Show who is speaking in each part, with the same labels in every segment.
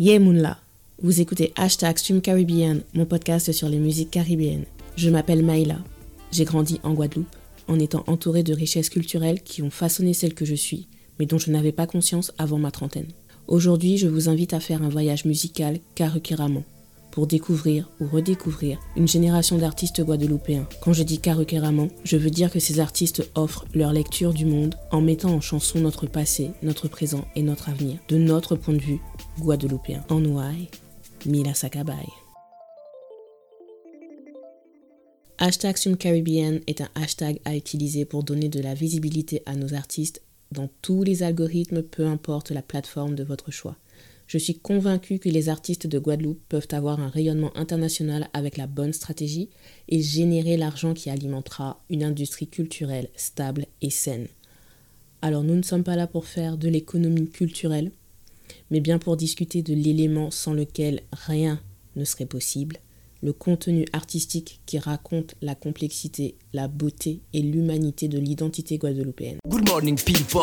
Speaker 1: Yeah Moonla, vous écoutez Hashtag Stream Caribbean, mon podcast sur les musiques caribéennes. Je m'appelle Maïla. J'ai grandi en Guadeloupe, en étant entourée de richesses culturelles qui ont façonné celle que je suis, mais dont je n'avais pas conscience avant ma trentaine. Aujourd'hui, je vous invite à faire un voyage musical Karukeramon pour découvrir ou redécouvrir une génération d'artistes guadeloupéens. Quand je dis Karukeramon, je veux dire que ces artistes offrent leur lecture du monde en mettant en chanson notre passé, notre présent et notre avenir, de notre point de vue guadeloupéen. En Ouai, Mila Sakabay. Hashtag Caribbean est un hashtag à utiliser pour donner de la visibilité à nos artistes dans tous les algorithmes, peu importe la plateforme de votre choix. Je suis convaincue que les artistes de Guadeloupe peuvent avoir un rayonnement international avec la bonne stratégie et générer l'argent qui alimentera une industrie culturelle stable et saine. Alors nous ne sommes pas là pour faire de l'économie culturelle, mais bien pour discuter de l'élément sans lequel rien ne serait possible, le contenu artistique qui raconte la complexité, la beauté et l'humanité de l'identité guadeloupéenne.
Speaker 2: Good morning people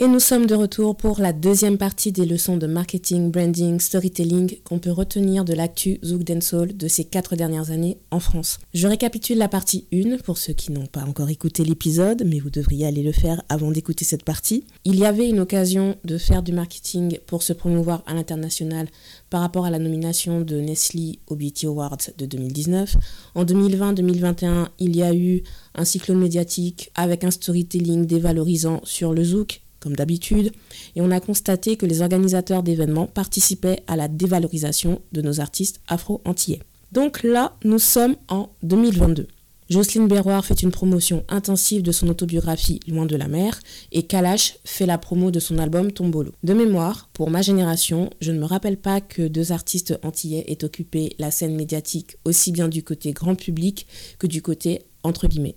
Speaker 1: Et nous sommes de retour pour la deuxième partie des leçons de marketing, branding, storytelling qu'on peut retenir de l'actu Zouk Dancehall de ces quatre dernières années en France. Je récapitule la partie 1 pour ceux qui n'ont pas encore écouté l'épisode, mais vous devriez aller le faire avant d'écouter cette partie. Il y avait une occasion de faire du marketing pour se promouvoir à l'international par rapport à la nomination de Nestlé au Beauty Awards de 2019. En 2020-2021, il y a eu un cyclone médiatique avec un storytelling dévalorisant sur le Zouk comme d'habitude, et on a constaté que les organisateurs d'événements participaient à la dévalorisation de nos artistes afro-antillais. Donc là, nous sommes en 2022. Jocelyne Berroir fait une promotion intensive de son autobiographie Loin de la mer et Kalash fait la promo de son album Tombolo. De mémoire, pour ma génération, je ne me rappelle pas que deux artistes antillais aient occupé la scène médiatique aussi bien du côté grand public que du côté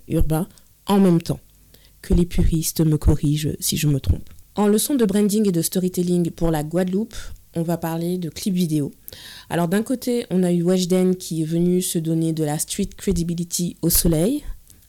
Speaker 1: urbain en même temps que les puristes me corrigent si je me trompe. En leçon de branding et de storytelling pour la Guadeloupe, on va parler de clips vidéo. Alors d'un côté, on a eu Weshden qui est venu se donner de la street credibility au soleil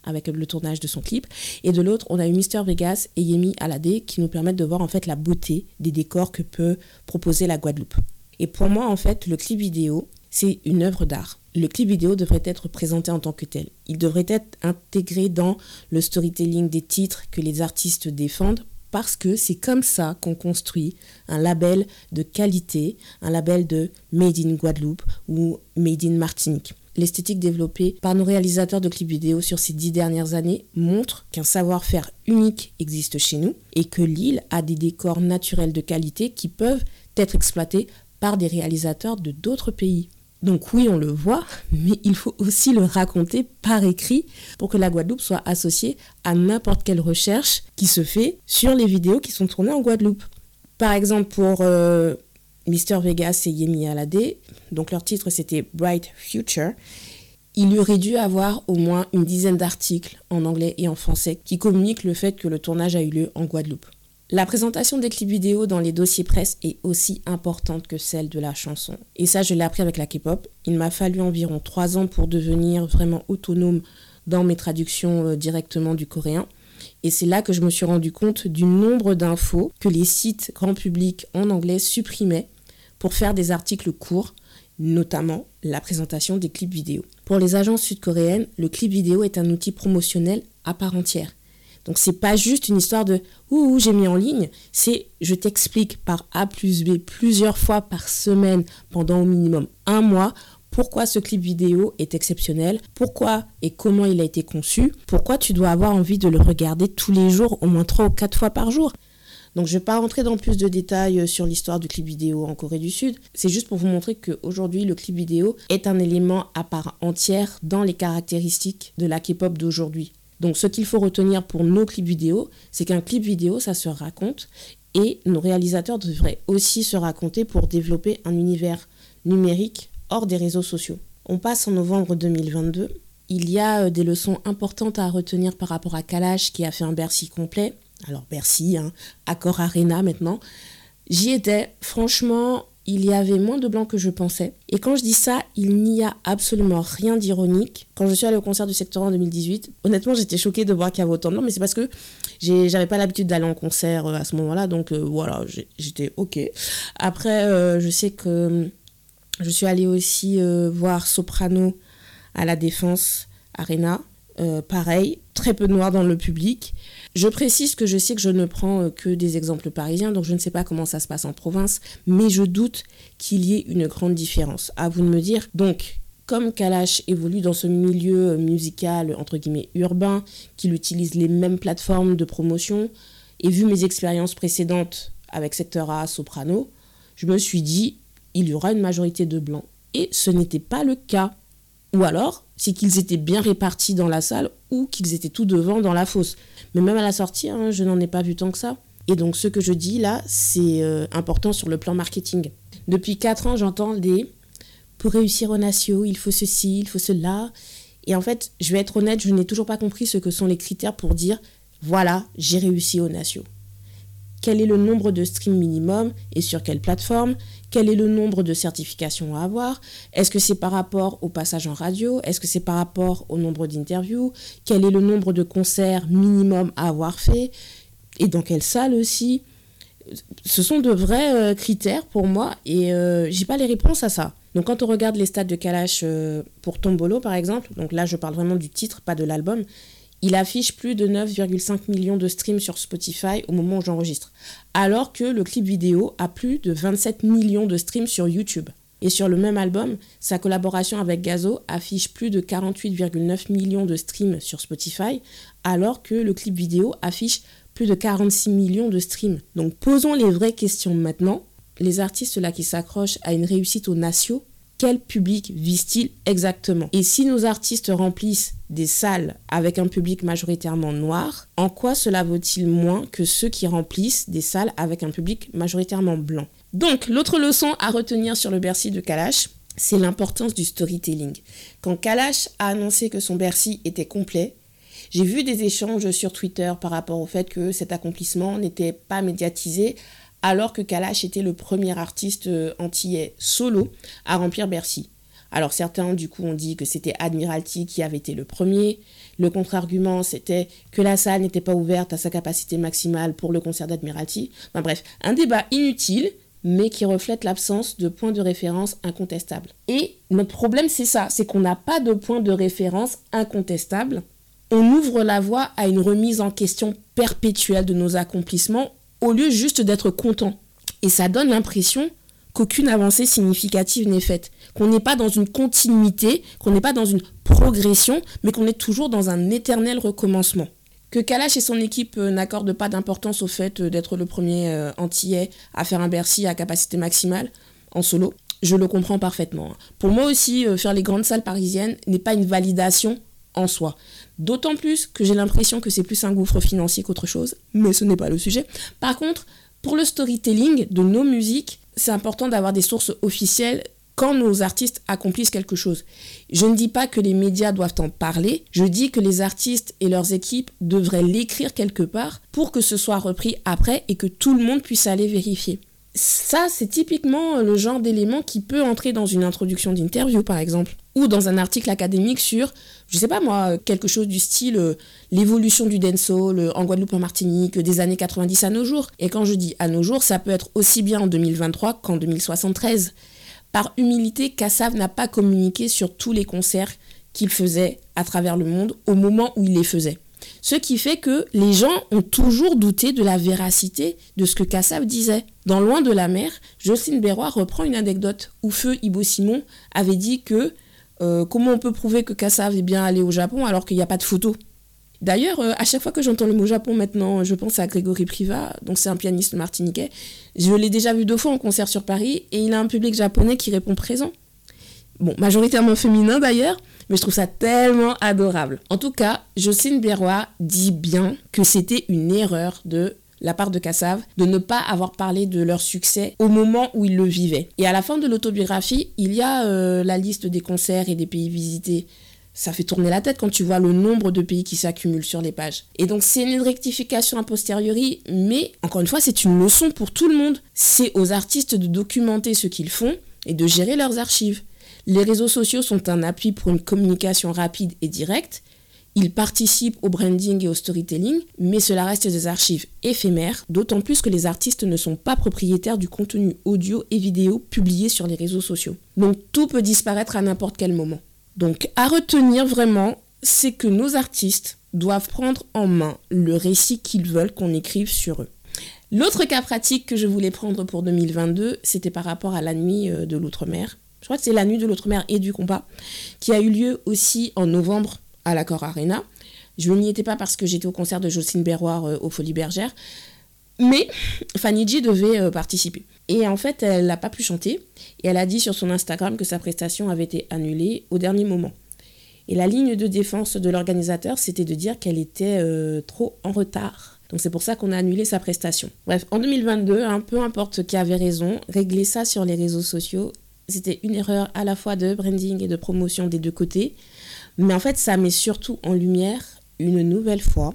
Speaker 1: avec le tournage de son clip et de l'autre, on a eu Mister Vegas et Yemi Alade qui nous permettent de voir en fait la beauté des décors que peut proposer la Guadeloupe. Et pour moi en fait, le clip vidéo, c'est une œuvre d'art le clip vidéo devrait être présenté en tant que tel. Il devrait être intégré dans le storytelling des titres que les artistes défendent parce que c'est comme ça qu'on construit un label de qualité, un label de Made in Guadeloupe ou Made in Martinique. L'esthétique développée par nos réalisateurs de clips vidéo sur ces dix dernières années montre qu'un savoir-faire unique existe chez nous et que l'île a des décors naturels de qualité qui peuvent être exploités par des réalisateurs de d'autres pays. Donc oui, on le voit, mais il faut aussi le raconter par écrit pour que la Guadeloupe soit associée à n'importe quelle recherche qui se fait sur les vidéos qui sont tournées en Guadeloupe. Par exemple, pour euh, Mister Vegas et Yemi Alade, donc leur titre c'était Bright Future, il aurait dû avoir au moins une dizaine d'articles en anglais et en français qui communiquent le fait que le tournage a eu lieu en Guadeloupe. La présentation des clips vidéo dans les dossiers presse est aussi importante que celle de la chanson. Et ça, je l'ai appris avec la K-pop. Il m'a fallu environ trois ans pour devenir vraiment autonome dans mes traductions euh, directement du coréen. Et c'est là que je me suis rendu compte du nombre d'infos que les sites grand public en anglais supprimaient pour faire des articles courts, notamment la présentation des clips vidéo. Pour les agences sud-coréennes, le clip vidéo est un outil promotionnel à part entière. Donc c'est pas juste une histoire de ouh, j'ai mis en ligne, c'est je t'explique par A plus B plusieurs fois par semaine pendant au minimum un mois pourquoi ce clip vidéo est exceptionnel, pourquoi et comment il a été conçu, pourquoi tu dois avoir envie de le regarder tous les jours, au moins trois ou quatre fois par jour. Donc je ne vais pas rentrer dans plus de détails euh, sur l'histoire du clip vidéo en Corée du Sud. C'est juste pour vous montrer qu'aujourd'hui le clip vidéo est un élément à part entière dans les caractéristiques de la K-pop d'aujourd'hui. Donc ce qu'il faut retenir pour nos clips vidéo, c'est qu'un clip vidéo, ça se raconte et nos réalisateurs devraient aussi se raconter pour développer un univers numérique hors des réseaux sociaux. On passe en novembre 2022. Il y a euh, des leçons importantes à retenir par rapport à Kalash qui a fait un Bercy complet. Alors Bercy, hein, Accor Arena maintenant. J'y étais. Franchement, il y avait moins de blancs que je pensais. Et quand je dis ça, il n'y a absolument rien d'ironique. Quand je suis allée au concert du secteur en 2018, honnêtement, j'étais choquée de voir qu'il y avait autant de blancs, mais c'est parce que J'avais pas l'habitude d'aller en concert à ce moment-là, donc voilà, j'étais ok. Après, je sais que je suis allée aussi voir Soprano à la Défense Arena. Pareil, très peu de noirs dans le public. Je précise que je sais que je ne prends euh, que des exemples parisiens, donc je ne sais pas comment ça se passe en province, mais je doute qu'il y ait une grande différence. À vous de me dire. Donc, comme Kalash évolue dans ce milieu euh, musical, entre guillemets, urbain, qu'il utilise les mêmes plateformes de promotion, et vu mes expériences précédentes avec Secteur A, Soprano, je me suis dit, il y aura une majorité de blancs. Et ce n'était pas le cas. Ou alors, c'est qu'ils étaient bien répartis dans la salle ou qu'ils étaient tout devant dans la fosse. Mais même à la sortie, hein, je n'en ai pas vu tant que ça. Et donc ce que je dis là, c'est euh, important sur le plan marketing. Depuis 4 ans, j'entends des pour réussir au Natio, il faut ceci, il faut cela. Et en fait, je vais être honnête, je n'ai toujours pas compris ce que sont les critères pour dire voilà, j'ai réussi au Natio. Quel est le nombre de streams minimum et sur quelle plateforme quel est le nombre de certifications à avoir Est-ce que c'est par rapport au passage en radio Est-ce que c'est par rapport au nombre d'interviews Quel est le nombre de concerts minimum à avoir fait Et dans quelle salle aussi Ce sont de vrais euh, critères pour moi et euh, j'ai pas les réponses à ça. Donc quand on regarde les stats de Kalash euh, pour Tombolo par exemple, donc là je parle vraiment du titre, pas de l'album, il affiche plus de 9,5 millions de streams sur Spotify au moment où j'enregistre, alors que le clip vidéo a plus de 27 millions de streams sur YouTube. Et sur le même album, sa collaboration avec Gazo affiche plus de 48,9 millions de streams sur Spotify, alors que le clip vidéo affiche plus de 46 millions de streams. Donc posons les vraies questions maintenant. Les artistes là qui s'accrochent à une réussite aux nations quel public visent-ils exactement? Et si nos artistes remplissent des salles avec un public majoritairement noir, en quoi cela vaut-il moins que ceux qui remplissent des salles avec un public majoritairement blanc? Donc, l'autre leçon à retenir sur le Bercy de Kalash, c'est l'importance du storytelling. Quand Kalash a annoncé que son Bercy était complet, j'ai vu des échanges sur Twitter par rapport au fait que cet accomplissement n'était pas médiatisé alors que Kalash était le premier artiste euh, antillais solo à remplir Bercy. Alors certains du coup ont dit que c'était Admiralty qui avait été le premier. Le contre-argument c'était que la salle n'était pas ouverte à sa capacité maximale pour le concert d'Admiralty. Enfin bref, un débat inutile mais qui reflète l'absence de points de référence incontestables. Et notre problème c'est ça, c'est qu'on n'a pas de point de référence incontestable. On ouvre la voie à une remise en question perpétuelle de nos accomplissements au lieu juste d'être content. Et ça donne l'impression qu'aucune avancée significative n'est faite, qu'on n'est pas dans une continuité, qu'on n'est pas dans une progression, mais qu'on est toujours dans un éternel recommencement. Que Kalash et son équipe euh, n'accordent pas d'importance au fait euh, d'être le premier euh, antillais à faire un Bercy à capacité maximale en solo, je le comprends parfaitement. Pour moi aussi, faire les grandes salles parisiennes n'est pas une validation en soi. D'autant plus que j'ai l'impression que c'est plus un gouffre financier qu'autre chose, mais ce n'est pas le sujet. Par contre, pour le storytelling de nos musiques, c'est important d'avoir des sources officielles quand nos artistes accomplissent quelque chose. Je ne dis pas que les médias doivent en parler, je dis que les artistes et leurs équipes devraient l'écrire quelque part pour que ce soit repris après et que tout le monde puisse aller vérifier. Ça, c'est typiquement le genre d'élément qui peut entrer dans une introduction d'interview, par exemple ou dans un article académique sur, je sais pas moi, quelque chose du style euh, l'évolution du dancehall en Guadeloupe en Martinique des années 90 à nos jours. Et quand je dis à nos jours, ça peut être aussi bien en 2023 qu'en 2073. Par humilité, Kassav n'a pas communiqué sur tous les concerts qu'il faisait à travers le monde au moment où il les faisait. Ce qui fait que les gens ont toujours douté de la véracité de ce que Kassav disait. Dans Loin de la mer, Jocelyne Berroy reprend une anecdote où Feu Ibo Simon avait dit que euh, comment on peut prouver que Kassav est bien allé au Japon alors qu'il n'y a pas de photo? D'ailleurs, euh, à chaque fois que j'entends le mot Japon maintenant, je pense à Grégory Priva, donc c'est un pianiste martiniquais. Je l'ai déjà vu deux fois en concert sur Paris et il a un public japonais qui répond présent. Bon, majoritairement féminin d'ailleurs, mais je trouve ça tellement adorable. En tout cas, Jocelyne Berroy dit bien que c'était une erreur de la part de Kassav, de ne pas avoir parlé de leur succès au moment où ils le vivaient. Et à la fin de l'autobiographie, il y a euh, la liste des concerts et des pays visités. Ça fait tourner la tête quand tu vois le nombre de pays qui s'accumulent sur les pages. Et donc c'est une rectification a posteriori, mais encore une fois, c'est une leçon pour tout le monde. C'est aux artistes de documenter ce qu'ils font et de gérer leurs archives. Les réseaux sociaux sont un appui pour une communication rapide et directe, Ils participent au branding et au storytelling, mais cela reste des archives éphémères, d'autant plus que les artistes ne sont pas propriétaires du contenu audio et vidéo publié sur les réseaux sociaux. Donc tout peut disparaître à n'importe quel moment. Donc à retenir vraiment, c'est que nos artistes doivent prendre en main le récit qu'ils veulent qu'on écrive sur eux. L'autre cas pratique que je voulais prendre pour 2022, c'était par rapport à la nuit euh, de l'outre-mer. Je crois que c'est la nuit de l'outre-mer et du compas, qui a eu lieu aussi en novembre à l'Accord Arena. Je n'y étais pas parce que j'étais au concert de Jocelyne Berroir euh, au Folies Bergères, mais Fanny G devait euh, participer. Et en fait, elle n'a pas pu chanter, et elle a dit sur son Instagram que sa prestation avait été annulée au dernier moment. Et la ligne de défense de l'organisateur, c'était de dire qu'elle était trop en retard donc c'est pour ça qu'on a annulé sa prestation. Bref, en 2022, hein, peu importe qui avait raison, régler ça sur les réseaux sociaux, c'était une erreur à la fois de branding et de promotion des deux côtés. Mais en fait, ça met surtout en lumière, une nouvelle fois,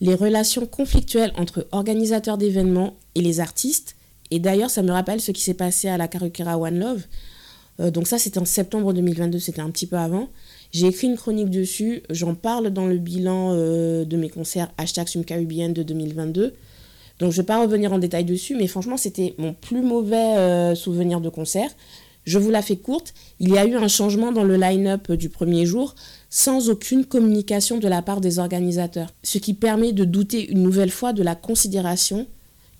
Speaker 1: les relations conflictuelles entre organisateurs d'événements et les artistes. Et d'ailleurs, ça me rappelle ce qui s'est passé à la Karukera One Love. Euh, donc ça, c'était en septembre 2022, c'était un petit peu avant. J'ai écrit une chronique dessus, j'en parle dans le bilan euh, de mes concerts hashtag Caribbean de 2022. Donc je ne vais pas revenir en détail dessus, mais franchement c'était mon plus mauvais euh, souvenir de concert. Je vous la fais courte, il y a eu un changement dans le line-up du premier jour sans aucune communication de la part des organisateurs, ce qui permet de douter une nouvelle fois de la considération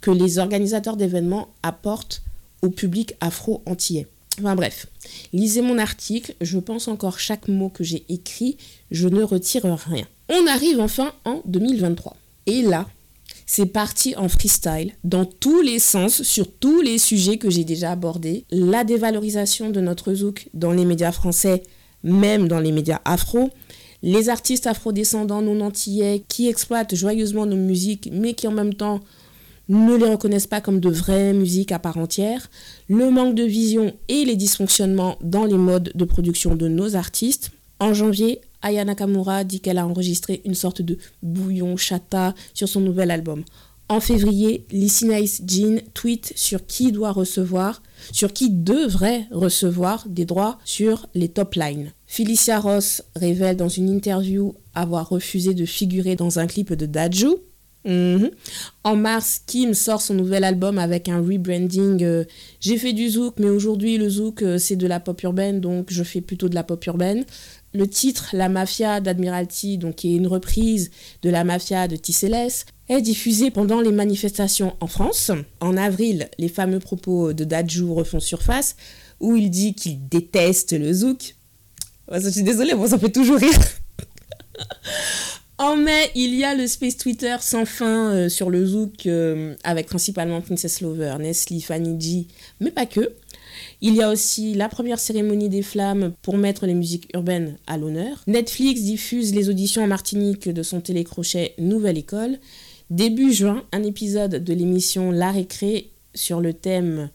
Speaker 1: que les organisateurs d'événements apportent au public afro-antillais. Enfin bref, lisez mon article, je pense encore chaque mot que j'ai écrit, je ne retire rien. On arrive enfin en 2023. Et là, c'est parti en freestyle, dans tous les sens, sur tous les sujets que j'ai déjà abordés. La dévalorisation de notre zouk dans les médias français, même dans les médias afro. Les artistes afrodescendants non antillais qui exploitent joyeusement nos musiques, mais qui en même temps ne les reconnaissent pas comme de vraies musiques à part entière, le manque de vision et les dysfonctionnements dans les modes de production de nos artistes. En janvier, Aya Nakamura dit qu'elle a enregistré une sorte de bouillon chata sur son nouvel album. En février, Lissy Nice Jean tweet sur qui doit recevoir, sur qui devrait recevoir des droits sur les top lines. Felicia Ross révèle dans une interview avoir refusé de figurer dans un clip de Daju. Mhm. En mars, Kim sort son nouvel album avec un rebranding. Euh, j'ai fait du zouk, mais aujourd'hui le zouk euh, c'est de la pop urbaine, donc je fais plutôt de la pop urbaine. Le titre La Mafia d'Admiralty, donc qui est une reprise de La Mafia de Tisseles, est diffusé pendant les manifestations en France. En avril, les fameux propos de Dadju refont surface, où il dit qu'il déteste le zouk. je suis désolée, moi ça fait toujours rire. En mai, il y a le Space Twitter sans fin euh, sur le Zouk euh, avec principalement Princess Lover, Nestle, Fanny G, mais pas que. Il y a aussi la première cérémonie des flammes pour mettre les musiques urbaines à l'honneur. Netflix diffuse les auditions en Martinique de son télécrochet Nouvelle École. Début juin, un épisode de l'émission La Récré sur le thème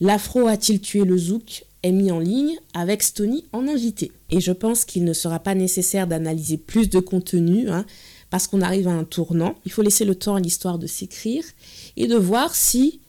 Speaker 1: L'afro a-t-il tué le zouk? est mis en ligne avec Stony en invité. Et je pense qu'il ne sera pas nécessaire d'analyser plus de contenu, hein, parce qu'on arrive à un tournant. Il faut laisser le temps à l'histoire de s'écrire et de voir si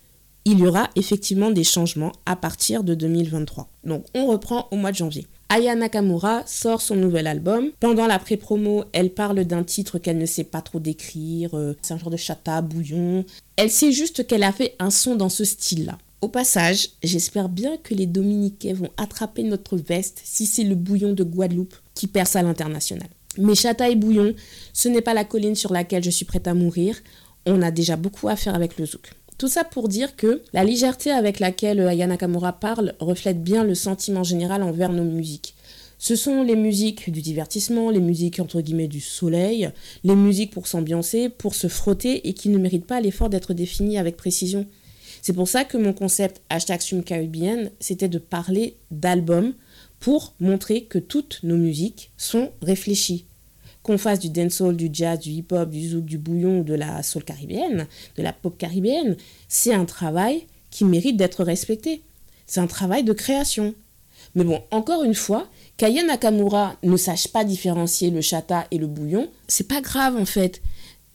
Speaker 1: il y aura effectivement des changements à partir de 2023. Donc on reprend au mois de janvier. Aya Nakamura sort son nouvel album. Pendant la pré-promo, elle parle d'un titre qu'elle ne sait pas trop décrire. Euh, c'est un genre de chata, bouillon. Elle sait juste qu'elle a fait un son dans ce style-là. Au passage, j'espère bien que les Dominicains vont attraper notre veste si c'est le bouillon de Guadeloupe qui perce à l'international. Mais chata et bouillon, ce n'est pas la colline sur laquelle je suis prête à mourir. On a déjà beaucoup à faire avec le zouk. Tout ça pour dire que la légèreté avec laquelle Ayana Kamura parle reflète bien le sentiment général envers nos musiques. Ce sont les musiques du divertissement, les musiques du soleil, les musiques pour s'ambiancer, pour se frotter et qui ne méritent pas l'effort d'être définies avec précision. C'est pour ça que mon concept hashtag Caribbean, c'était de parler d'albums pour montrer que toutes nos musiques sont réfléchies. Qu'on fasse du dancehall, du jazz, du hip-hop, du zouk, du bouillon ou de la soul caribéenne, de la pop caribéenne, c'est un travail qui mérite d'être respecté. C'est un travail de création. Mais bon, encore une fois, qu'Aya Nakamura ne sache pas différencier le chata et le bouillon, c'est pas grave en fait.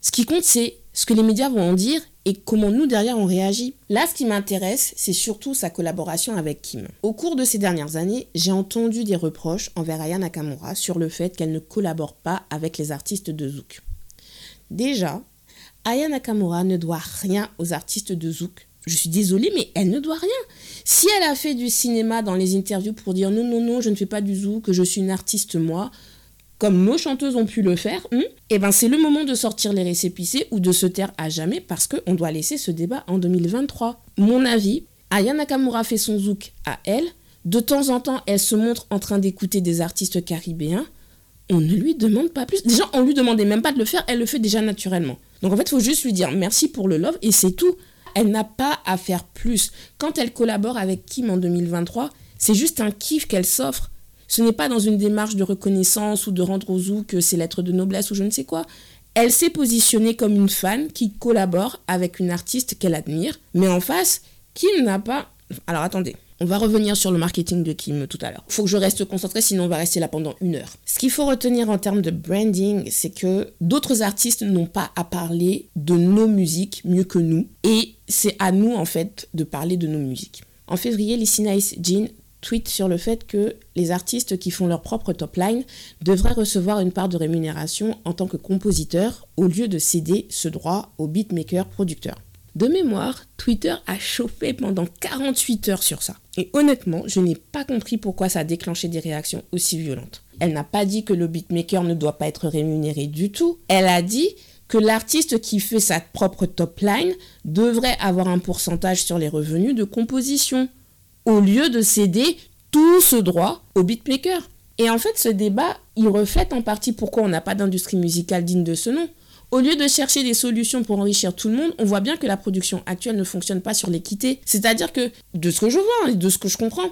Speaker 1: Ce qui compte, c'est ce que les médias vont en dire et comment nous derrière on réagit. Là, ce qui m'intéresse, c'est surtout sa collaboration avec Kim. Au cours de ces dernières années, j'ai entendu des reproches envers Aya Nakamura sur le fait qu'elle ne collabore pas avec les artistes de Zouk. Déjà, Aya Nakamura ne doit rien aux artistes de Zouk. Je suis désolée, mais elle ne doit rien. Si elle a fait du cinéma dans les interviews pour dire non, non, non, je ne fais pas du Zouk, je suis une artiste moi, comme nos chanteuses ont pu le faire, eh ben c'est le moment de sortir les récépissés ou de se taire à jamais parce qu'on doit laisser ce débat en 2023. Mon avis, Aya Nakamura fait son zouk à elle. De temps en temps, elle se montre en train d'écouter des artistes caribéens. On ne lui demande pas plus. Déjà, on lui demandait même pas de le faire, elle le fait déjà naturellement. Donc en fait, il faut juste lui dire merci pour le love et c'est tout. Elle n'a pas à faire plus. Quand elle collabore avec Kim en 2023, c'est juste un kiff qu'elle s'offre. Ce n'est pas dans une démarche de reconnaissance ou de rendre aux zouk ses lettres de noblesse ou je ne sais quoi. Elle s'est positionnée comme une fan qui collabore avec une artiste qu'elle admire, mais en face, Kim n'a pas... Alors attendez, on va revenir sur le marketing de Kim tout à l'heure. Faut que je reste concentré, sinon on va rester là pendant une heure. Ce qu'il faut retenir en termes de branding, c'est que d'autres artistes n'ont pas à parler de nos musiques mieux que nous. Et c'est à nous, en fait, de parler de nos musiques. En février, Lissy Nice Jean tweet sur le fait que les artistes qui font leur propre top line devraient recevoir une part de rémunération en tant que compositeur au lieu de céder ce droit aux beatmakers producteurs. De mémoire, Twitter a chauffé pendant 48 heures sur ça. Et honnêtement, je n'ai pas compris pourquoi ça a déclenché des réactions aussi violentes. Elle n'a pas dit que le beatmaker ne doit pas être rémunéré du tout. Elle a dit que l'artiste qui fait sa propre top line devrait avoir un pourcentage sur les revenus de composition au lieu de céder tout ce droit aux beatmakers. Et en fait, ce débat, il reflète en partie pourquoi on n'a pas d'industrie musicale digne de ce nom. Au lieu de chercher des solutions pour enrichir tout le monde, on voit bien que la production actuelle ne fonctionne pas sur l'équité. C'est-à-dire que, de ce que je vois et de ce que je comprends,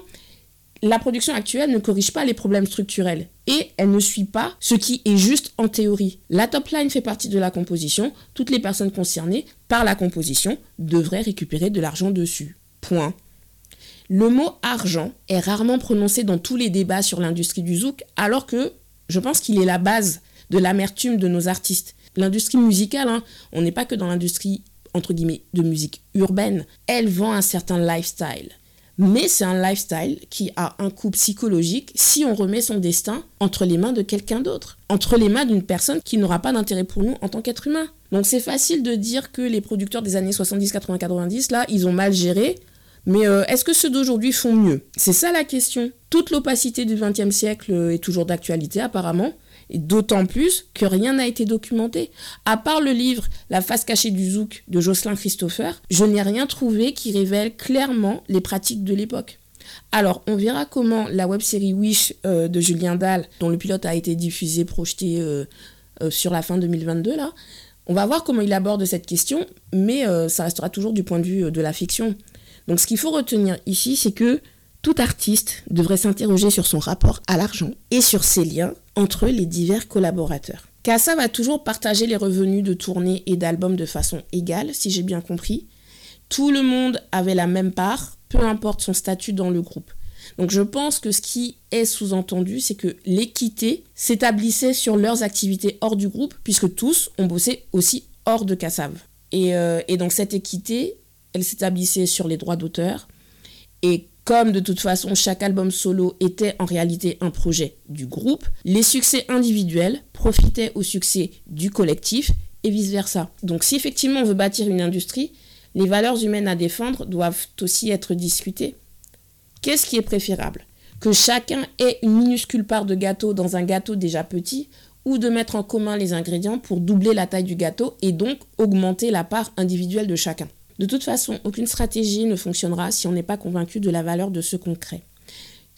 Speaker 1: la production actuelle ne corrige pas les problèmes structurels et elle ne suit pas ce qui est juste en théorie. La top line fait partie de la composition, toutes les personnes concernées par la composition devraient récupérer de l'argent dessus. Point. Le mot argent est rarement prononcé dans tous les débats sur l'industrie du zouk, alors que je pense qu'il est la base de l'amertume de nos artistes. L'industrie musicale, hein, on n'est pas que dans l'industrie entre guillemets de musique urbaine, elle vend un certain lifestyle. Mais c'est un lifestyle qui a un coût psychologique si on remet son destin entre les mains de quelqu'un d'autre, entre les mains d'une personne qui n'aura pas d'intérêt pour nous en tant qu'être humain. Donc c'est facile de dire que les producteurs des années 70, 80, 90, là, ils ont mal géré mais euh, est-ce que ceux d'aujourd'hui font mieux? C'est ça la question. Toute l'opacité du XXe siècle est toujours d'actualité apparemment, et d'autant plus que rien n'a été documenté. À part le livre La face cachée du zouk de Jocelyn Christopher, je n'ai rien trouvé qui révèle clairement les pratiques de l'époque. Alors, on verra comment la web-série Wish euh, de Julien Dahl, dont le pilote a été diffusé, projeté euh, sur la fin 2022, là, on va voir comment il aborde cette question, mais ça restera toujours du point de vue de la fiction. Donc ce qu'il faut retenir ici, c'est que tout artiste devrait s'interroger sur son rapport à l'argent et sur ses liens entre les divers collaborateurs. Kassa va toujours partager les revenus de tournées et d'albums de façon égale, si j'ai bien compris. Tout le monde avait la même part, peu importe son statut dans le groupe. Donc je pense que ce qui est sous-entendu, c'est que l'équité s'établissait sur leurs activités hors du groupe, puisque tous ont bossé aussi hors de Kassav. Et, euh, et donc cette équité, elle s'établissait sur les droits d'auteur. Et comme de toute façon chaque album solo était en réalité un projet du groupe, les succès individuels profitaient au succès du collectif et vice-versa. Donc si effectivement on veut bâtir une industrie, les valeurs humaines à défendre doivent aussi être discutées. Qu'est-ce qui est préférable? Que chacun ait une minuscule part de gâteau dans un gâteau déjà petit ou de mettre en commun les ingrédients pour doubler la taille du gâteau et donc augmenter la part individuelle de chacun? De toute façon, aucune stratégie ne fonctionnera si on n'est pas convaincu de la valeur de ce qu'on crée.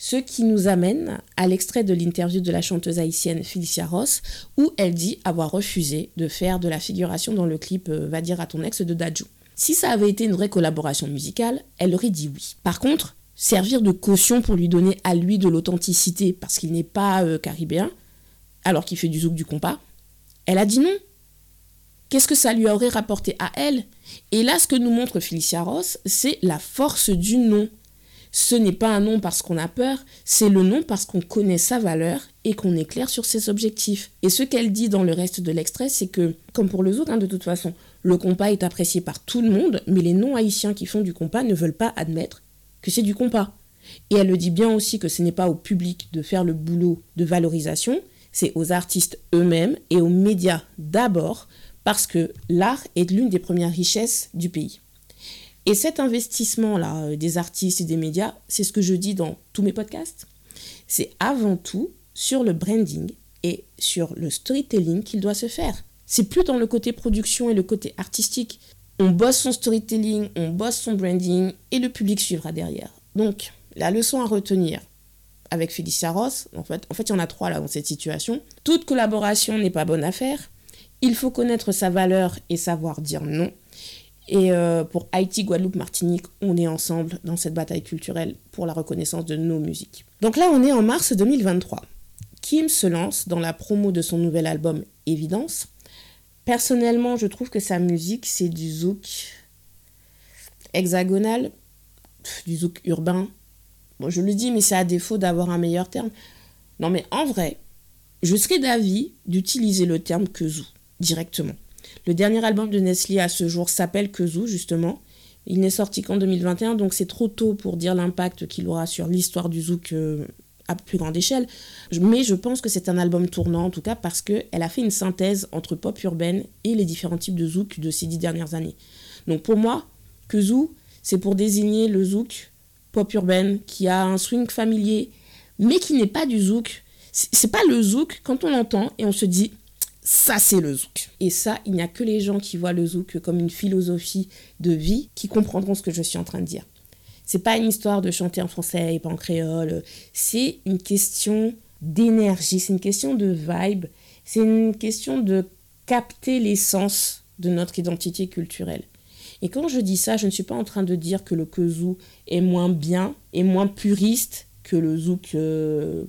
Speaker 1: Ce qui nous amène à l'extrait de l'interview de la chanteuse haïtienne Felicia Ross, où elle dit avoir refusé de faire de la figuration dans le clip euh, Va dire à ton ex de Dajou. Si ça avait été une vraie collaboration musicale, elle aurait dit oui. Par contre, servir de caution pour lui donner à lui de l'authenticité parce qu'il n'est pas euh, caribéen, alors qu'il fait du zouk du compas, elle a dit non. Qu'est-ce que ça lui aurait rapporté à elle? Et là, ce que nous montre Felicia Ross, c'est la force du non. ce n'est pas un nom parce qu'on a peur, c'est le nom parce qu'on connaît sa valeur et qu'on est clair sur ses objectifs. Et ce qu'elle dit dans le reste de l'extrait, c'est que, comme pour le zouk, hein, de toute façon, le compas est apprécié par tout le monde, mais les non-haïtiens qui font du compas ne veulent pas admettre que c'est du compas. Et elle le dit bien aussi que ce n'est pas au public de faire le boulot de valorisation, c'est aux artistes eux-mêmes et aux médias d'abord, parce que l'art est l'une des premières richesses du pays. Et cet investissement-là euh, des artistes et des médias, c'est ce que je dis dans tous mes podcasts, c'est avant tout sur le branding et sur le storytelling qu'il doit se faire. C'est plus dans le côté production et le côté artistique. On bosse son storytelling, on bosse son branding et le public suivra derrière. Donc, la leçon à retenir avec Félicia Ross, en fait, en fait, il y en a trois là dans cette situation. Toute collaboration n'est pas bonne à faire. Il faut connaître sa valeur et savoir dire non. Et euh, pour Haïti, Guadeloupe, Martinique, on est ensemble dans cette bataille culturelle pour la reconnaissance de nos musiques. Donc là, on est en mars 2023. Kim se lance dans la promo de son nouvel album Évidence. Personnellement, je trouve que sa musique, c'est du zouk hexagonal, du zouk urbain, Bon, je le dis, mais c'est à défaut d'avoir un meilleur terme. Non, mais en vrai, je serais d'avis d'utiliser le terme Kezou directement. Le dernier album de Nestlé à ce jour s'appelle Kezou, justement. Il n'est sorti qu'en 2021, donc c'est trop tôt pour dire l'impact qu'il aura sur l'histoire du zouk euh, à plus grande échelle. Mais je pense que c'est un album tournant, en tout cas, parce qu'elle a fait une synthèse entre pop urbaine et les différents types de zouk de ces dix dernières années. Donc pour moi, Kezou, c'est pour désigner le zouk pop urbaine, qui a un swing familier, mais qui n'est pas du zouk. C'est pas le zouk quand on l'entend et on se dit ça c'est le zouk. Et ça, il n'y a que les gens qui voient le zouk comme une philosophie de vie qui comprendront ce que je suis en train de dire. C'est pas une histoire de chanter en français et pas en créole. C'est une question d'énergie, c'est une question de vibe, c'est une question de capter l'essence de notre identité culturelle. Et quand je dis ça, je ne suis pas en train de dire que le kezou est moins bien et moins puriste que le. Euh,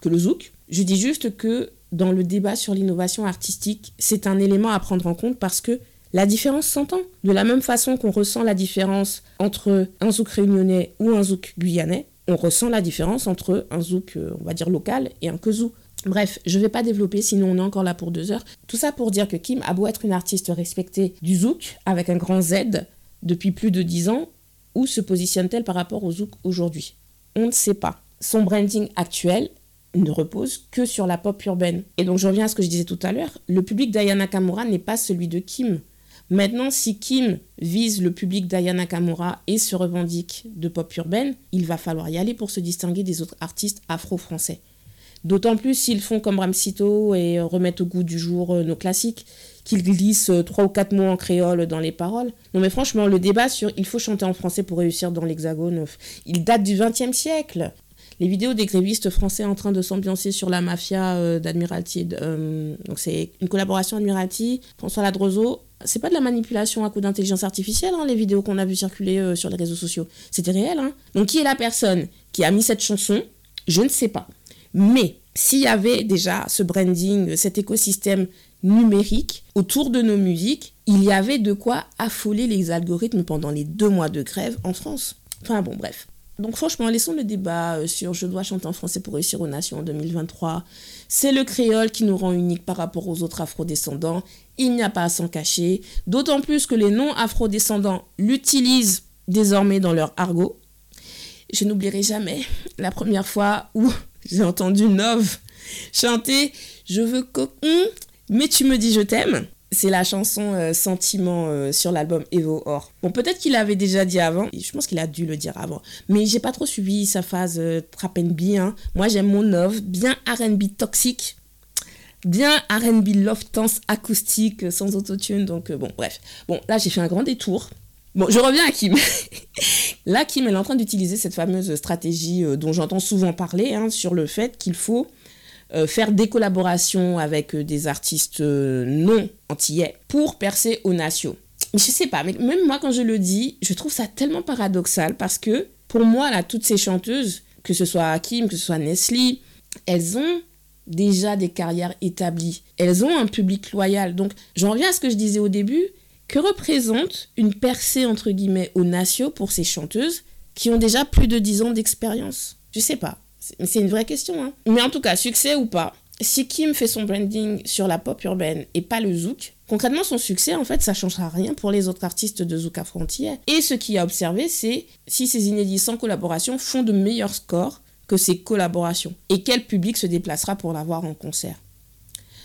Speaker 1: que le zouk. Je dis juste que dans le débat sur l'innovation artistique, c'est un élément à prendre en compte parce que la différence s'entend. De la même façon qu'on ressent la différence entre un zouk réunionnais ou un zouk guyanais, on ressent la différence entre un zouk, euh, on va dire, local et un kezou. Bref, je ne vais pas développer, sinon on est encore là pour deux heures. Tout ça pour dire que Kim a beau être une artiste respectée du zouk, avec un grand Z, depuis plus de dix ans, où se positionne-t-elle par rapport au zouk aujourd'hui? On ne sait pas. Son branding actuel ne repose que sur la pop urbaine. Et donc je reviens à ce que je disais tout à l'heure, le public d'Ayana Kamura n'est pas celui de Kim. Maintenant, si Kim vise le public d'Ayana Kamura et se revendique de pop urbaine, il va falloir y aller pour se distinguer des autres artistes afro-français. D'autant plus s'ils font comme Ramsito et remettent au goût du jour euh, nos classiques, qu'ils glissent euh, trois ou quatre mots en créole dans les paroles. Non mais franchement, le débat sur il faut chanter en français pour réussir dans l'hexagone, il date du XXe siècle. Les vidéos des grévistes français en train de s'ambiancer sur la mafia euh, d'Admiralty, donc c'est une collaboration Admiralty, François Ladrozo, c'est pas de la manipulation à coup d'intelligence artificielle, hein, les vidéos qu'on a vues circuler sur les réseaux sociaux. C'était réel. Hein. Donc qui est la personne qui a mis cette chanson? Je ne sais pas. Mais s'il y avait déjà ce branding, cet écosystème numérique autour de nos musiques, il y avait de quoi affoler les algorithmes pendant les deux mois de grève en France. Enfin bon, bref. Donc franchement, laissons le débat euh, sur je dois chanter en français pour réussir aux nations en 2023. C'est le créole qui nous rend unique par rapport aux autres afrodescendants. Il n'y a pas à s'en cacher. D'autant plus que les non-afrodescendants l'utilisent désormais dans leur argot. Je n'oublierai jamais la première fois où j'ai entendu Nov chanter Je veux cocon, mais tu me dis je t'aime. C'est la chanson euh, Sentiment euh, sur l'album Evo Or. Bon, peut-être qu'il l'avait déjà dit avant. Je pense qu'il a dû le dire avant. Mais j'ai pas trop suivi sa phase euh, trap bien. Moi, j'aime mon Nov, bien RB toxique. Bien RB love dance acoustique, sans autotune. Donc, bon, bref. Bon, là, j'ai fait un grand détour. Bon, je reviens à Kim. Là, Kim, elle est en train d'utiliser cette fameuse stratégie dont j'entends souvent parler, hein, sur le fait qu'il faut euh, faire des collaborations avec euh, des artistes non antillais pour percer aux nations. Je sais pas, mais même moi, quand je le dis, je trouve ça tellement paradoxal parce que pour moi, là, toutes ces chanteuses, que ce soit Kim, que ce soit Nestlé, elles ont déjà des carrières établies. Elles ont un public loyal. Donc, j'en reviens à ce que je disais au début que représente une percée entre guillemets aux nations pour ces chanteuses qui ont déjà plus de 10 ans d'expérience? Je sais pas. C'est une vraie question. Hein. Mais en tout cas, succès ou pas, si Kim fait son branding sur la pop urbaine et pas le zouk, concrètement son succès en fait ça changera rien pour les autres artistes de zouk frontière. Et ce qui a observé c'est si ces inédits sans collaboration font de meilleurs scores que ces collaborations et quel public se déplacera pour la voir en concert?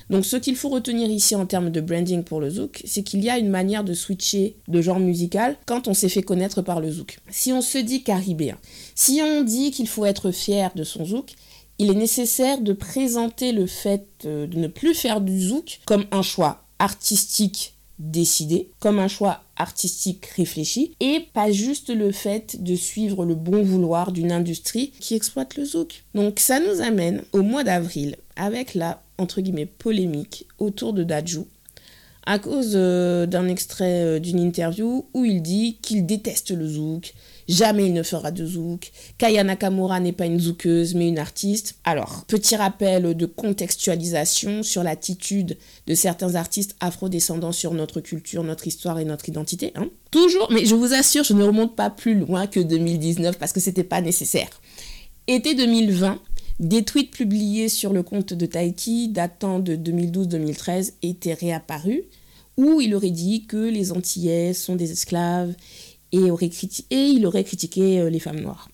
Speaker 1: Donc ce qu'il faut retenir ici en termes de branding pour le zouk, c'est qu'il y a une manière de switcher de genre musical quand on s'est fait connaître par le zouk. Si on se dit caribéen, si on dit qu'il faut être fier de son zouk, il est nécessaire de présenter le fait euh, de ne plus faire du zouk comme un choix artistique décidé, comme un choix artistique réfléchi, et pas juste le fait de suivre le bon vouloir d'une industrie qui exploite le zouk. Donc ça nous amène au mois d'avril avec la entre guillemets polémique autour de Dajou à cause euh, d'un extrait euh, d'une interview où il dit qu'il déteste le zouk, jamais il ne fera de zouk, Kaya Nakamura n'est pas une zoukeuse mais une artiste. Alors, petit rappel de contextualisation sur l'attitude de certains artistes afro-descendants sur notre culture, notre histoire et notre identité. Hein. Toujours, mais je vous assure, je ne remonte pas plus loin que 2019 parce que c'était pas nécessaire. Été 2020, des tweets publiés sur le compte de Tahiti datant de 2012-2013 étaient réapparus où il aurait dit que les Antillais sont des esclaves et, aurait et il aurait critiqué euh, les femmes noires.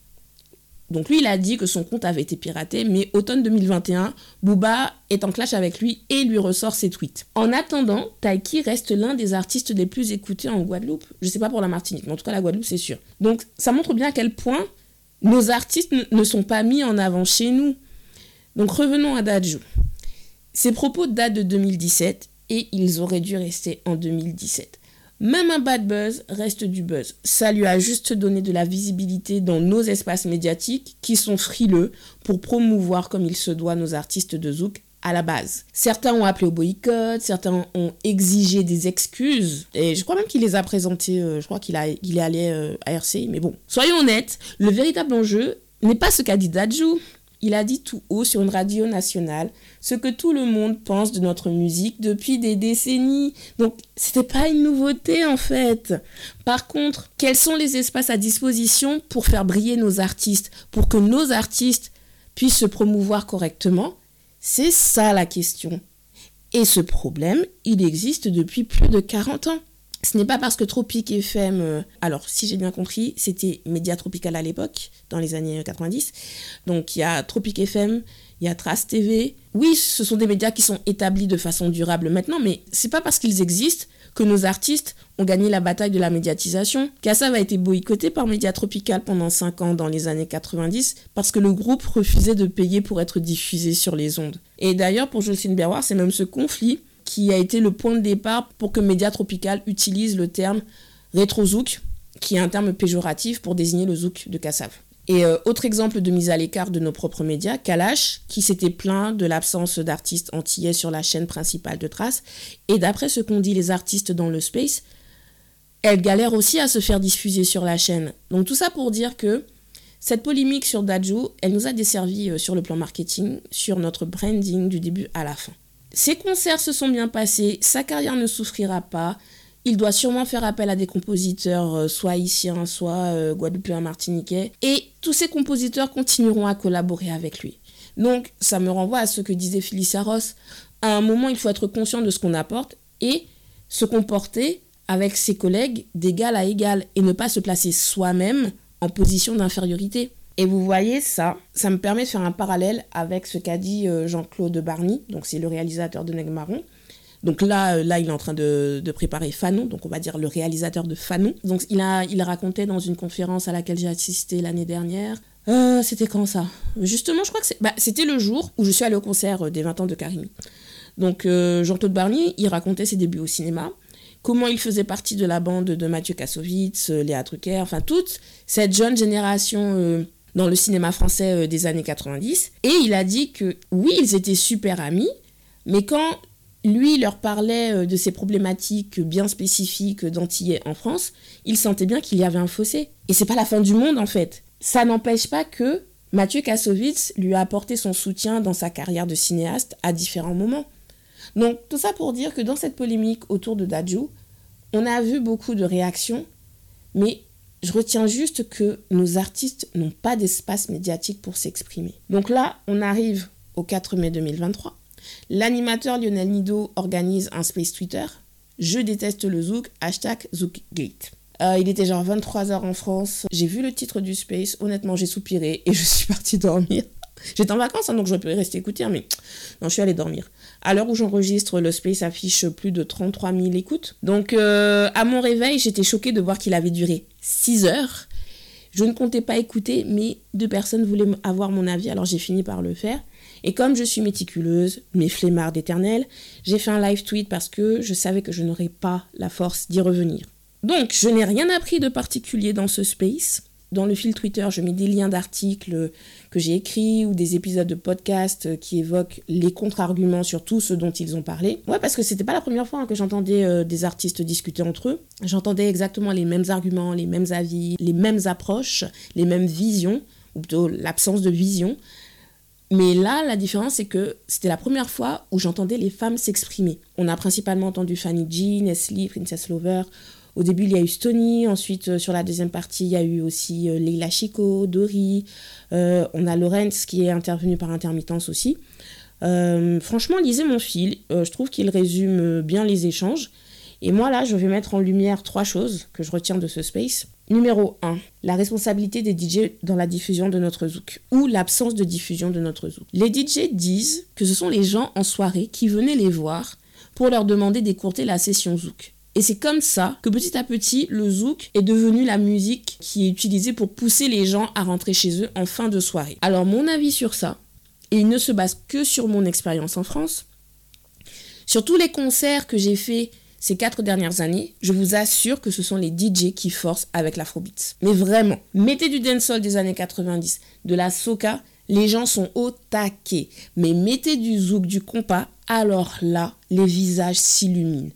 Speaker 1: Donc lui, il a dit que son compte avait été piraté, mais automne 2021, Booba est en clash avec lui et lui ressort ses tweets. En attendant, Taiki reste l'un des artistes les plus écoutés en Guadeloupe. Je sais pas pour la Martinique, mais en tout cas la Guadeloupe, c'est sûr. Donc ça montre bien à quel point nos artistes ne sont pas mis en avant chez nous. Donc revenons à Dadju. Ses propos datent de 2017 et ils auraient dû rester en 2017. Même un bad buzz reste du buzz. Ça lui a juste donné de la visibilité dans nos espaces médiatiques qui sont frileux pour promouvoir comme il se doit nos artistes de zouk à la base. Certains ont appelé au boycott, certains ont exigé des excuses, et je crois même qu'il les a présentés, euh, je crois qu'il il est allé euh, à RCI, mais bon. Soyons honnêtes, le véritable enjeu n'est pas ce qu'a dit Dajou. Il a dit tout haut sur une radio nationale ce que tout le monde pense de notre musique depuis des décennies. Donc, c'était pas une nouveauté en fait. Par contre, quels sont les espaces à disposition pour faire briller nos artistes, pour que nos artistes puissent se promouvoir correctement? C'est ça la question. Et ce problème, il existe depuis plus de 40 ans. Ce n'est pas parce que Tropic FM, euh, alors si j'ai bien compris, c'était Média Tropical à l'époque, dans les années 90. Donc il y a Tropic FM, il y a Trace TV. Oui, ce sont des médias qui sont établis de façon durable maintenant, mais c'est pas parce qu'ils existent que nos artistes ont gagné la bataille de la médiatisation. Kassav a été boycotté par Média Tropical pendant 5 ans dans les années 90 parce que le groupe refusait de payer pour être diffusé sur les ondes. Et d'ailleurs, pour Jocelyne Berroir, c'est même ce conflit qui a été le point de départ pour que Média Tropical utilise le terme rétro-zouk, qui est un terme péjoratif pour désigner le zouk de Kassav. Et euh, autre exemple de mise à l'écart de nos propres médias, Kalash, qui s'était plaint de l'absence d'artistes antillais sur la chaîne principale de Trace. Et d'après ce qu'ont dit les artistes dans le space, elle galère aussi à se faire diffuser sur la chaîne. Donc tout ça pour dire que cette polémique sur Dajou, elle nous a desservi euh, sur le plan marketing, sur notre branding du début à la fin. Ses concerts se sont bien passés, sa carrière ne souffrira pas, il doit sûrement faire appel à des compositeurs, euh, soit haïtiens, soit euh, guadeloupéens, martiniquais, et tous ces compositeurs continueront à collaborer avec lui. Donc, ça me renvoie à ce que disait Felicia Ross. À un moment, il faut être conscient de ce qu'on apporte et se comporter avec ses collègues d'égal à égal et ne pas se placer soi-même en position d'infériorité. Et vous voyez ça, ça me permet de faire un parallèle avec ce qu'a dit euh, Jean-Claude Barny, donc c'est le réalisateur de Nègre Marron, donc là, euh, là, il est en train de, préparer Fanon, donc on va dire le réalisateur de Fanon. Donc il a, il racontait dans une conférence à laquelle j'ai assisté l'année dernière. Euh, c'était quand ça? Justement, je crois que bah, c'était le jour où je suis allée au concert euh, des 20 ans de Karim. Donc Jean-Claude Barnier, il racontait ses débuts au cinéma, comment il faisait partie de la bande de Mathieu Kassovitz, Léa Drucker, enfin toute cette jeune génération dans le cinéma français des années 90. Et il a dit que oui, ils étaient super amis, mais quand lui leur parlait euh, de ces problématiques bien spécifiques d'Antillais en France, il sentait bien qu'il y avait un fossé. Et c'est pas la fin du monde en fait. Ça n'empêche pas que Mathieu Kassovitz lui a apporté son soutien dans sa carrière de cinéaste à différents moments. Donc tout ça pour dire que dans cette polémique autour de Dajou, on a vu beaucoup de réactions, mais Je retiens juste que nos artistes n'ont pas d'espace médiatique pour s'exprimer. Donc là, on arrive au 4 mai 2023. L'animateur Lionel Nido organise un space Twitter. Je déteste le Zouk, hashtag Zoukgate. Euh, il était genre 23h en France. J'ai vu le titre du space. Honnêtement, j'ai soupiré et je suis partie dormir. J'étais en vacances, hein, donc je peux rester écouter, mais non, je suis allée dormir. À l'heure où j'enregistre, le Space affiche plus de 33 000 écoutes. Donc, euh, à mon réveil, j'étais choquée de voir qu'il avait duré 6 heures. Je ne comptais pas écouter, mais deux personnes voulaient avoir mon avis, alors j'ai fini par le faire. Et comme je suis méticuleuse, mais flemmarde éternelle, j'ai fait un live tweet parce que je savais que je n'aurais pas la force d'y revenir. Donc, je n'ai rien appris de particulier dans ce space. Dans le fil Twitter, je mets des liens d'articles que j'ai écrits ou des épisodes de podcast qui évoquent les contre-arguments sur tout ce dont ils ont parlé. Ouais, parce que c'était pas la première fois que j'entendais euh, des artistes discuter entre eux. J'entendais exactement les mêmes arguments, les mêmes avis, les mêmes approches, les mêmes visions, ou plutôt l'absence de vision. Mais là, la différence, c'est que c'était la première fois où j'entendais les femmes s'exprimer. On a principalement entendu Fanny G, Nestle, Princess Lover, au début, il y a eu Stony. Ensuite, euh, sur la deuxième partie, il y a eu aussi euh, Leila Chico, Dori. Euh, on a Lorenz qui est intervenu par intermittence aussi. franchement, lisez mon fil. je trouve qu'il résume bien les échanges. Et moi, là, je vais mettre en lumière trois choses que je retiens de ce space. Numéro 1, la responsabilité des DJ dans la diffusion de notre zouk ou l'absence de diffusion de notre zouk. Les DJ disent que ce sont les gens en soirée qui venaient les voir pour leur demander d'écourter la session zouk. Et c'est comme ça que petit à petit, le zouk est devenu la musique qui est utilisée pour pousser les gens à rentrer chez eux en fin de soirée. Alors mon avis sur ça, et il ne se base que sur mon expérience en France, sur tous les concerts que j'ai faits ces quatre dernières années, je vous assure que ce sont les DJ qui forcent avec l'afrobeat. Mais vraiment, mettez du dancehall des années 90, de la soca, les gens sont au taquet. Mais mettez du zouk, du compas, alors là, les visages s'illuminent.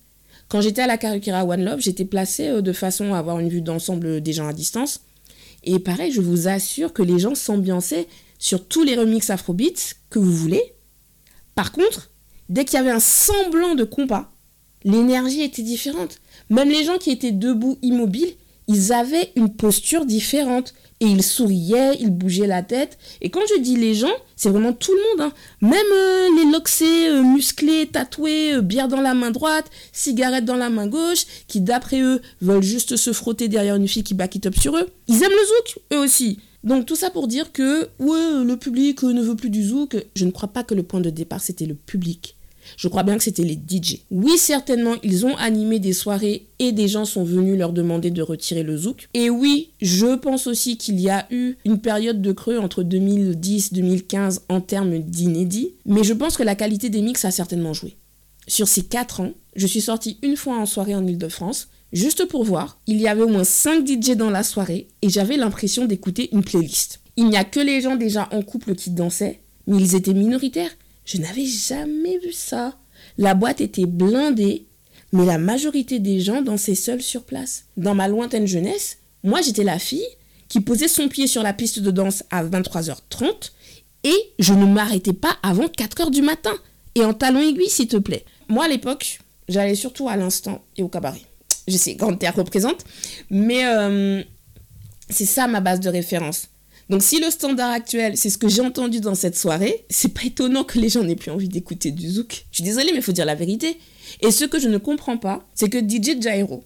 Speaker 1: Quand j'étais à la Karukira One Love, j'étais placée euh, de façon à avoir une vue d'ensemble des gens à distance. Et pareil, je vous assure que les gens s'ambiançaient sur tous les remixes Afrobeats que vous voulez. Par contre, dès qu'il y avait un semblant de compas, l'énergie était différente. Même les gens qui étaient debout immobiles, ils avaient une posture différente. Et ils souriaient, ils bougeaient la tête. Et quand je dis les gens, c'est vraiment tout le monde. Hein. Même euh, les loxés, euh, musclés, tatoués, euh, bière dans la main droite, cigarette dans la main gauche, qui d'après eux veulent juste se frotter derrière une fille qui back it up sur eux. Ils aiment le zouk, eux aussi. Donc tout ça pour dire que, ouais, le public ne veut plus du zouk. Je ne crois pas que le point de départ, c'était le public. Je crois bien que c'était les DJ. Oui, certainement, ils ont animé des soirées et des gens sont venus leur demander de retirer le zouk. Et oui, je pense aussi qu'il y a eu une période de creux entre 2010-2015 en termes d'inédits, mais je pense que la qualité des mix a certainement joué. Sur ces 4 ans, je suis sortie une fois en soirée en Ile-de-France, juste pour voir. Il y avait au moins 5 DJ dans la soirée et j'avais l'impression d'écouter une playlist. Il n'y a que les gens déjà en couple qui dansaient, mais ils étaient minoritaires. Je n'avais jamais vu ça. La boîte était blindée, mais la majorité des gens dansaient seuls sur place. Dans ma lointaine jeunesse, moi j'étais la fille qui posait son pied sur la piste de danse à 23h30 et je ne m'arrêtais pas avant 4h du matin. Et en talon aiguille, s'il te plaît. Moi à l'époque, j'allais surtout à l'instant et au cabaret. Je sais, Grande Terre représente, mais euh, c'est ça ma base de référence. Donc si le standard actuel, c'est ce que j'ai entendu dans cette soirée, c'est pas étonnant que les gens n'aient plus envie d'écouter du zouk. Je suis désolée, mais il faut dire la vérité. Et ce que je ne comprends pas, c'est que DJ Jairo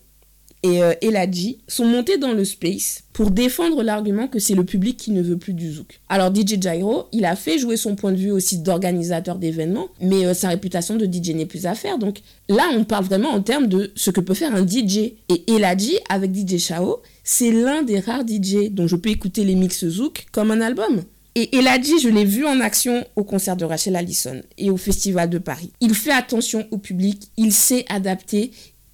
Speaker 1: et euh, Eladji sont montés dans le space pour défendre l'argument que c'est le public qui ne veut plus du zouk. Alors DJ Jairo, il a fait jouer son point de vue aussi d'organisateur d'événements, mais euh, sa réputation de DJ n'est plus à faire. Donc là, on parle vraiment en termes de ce que peut faire un DJ. Et Eladji, avec DJ Chao, c'est l'un des rares DJ dont je peux écouter les mix zouk comme un album. Et Eladji, je l'ai vu en action au concert de Rachel Allison et au Festival de Paris. Il fait attention au public, il sait adapter,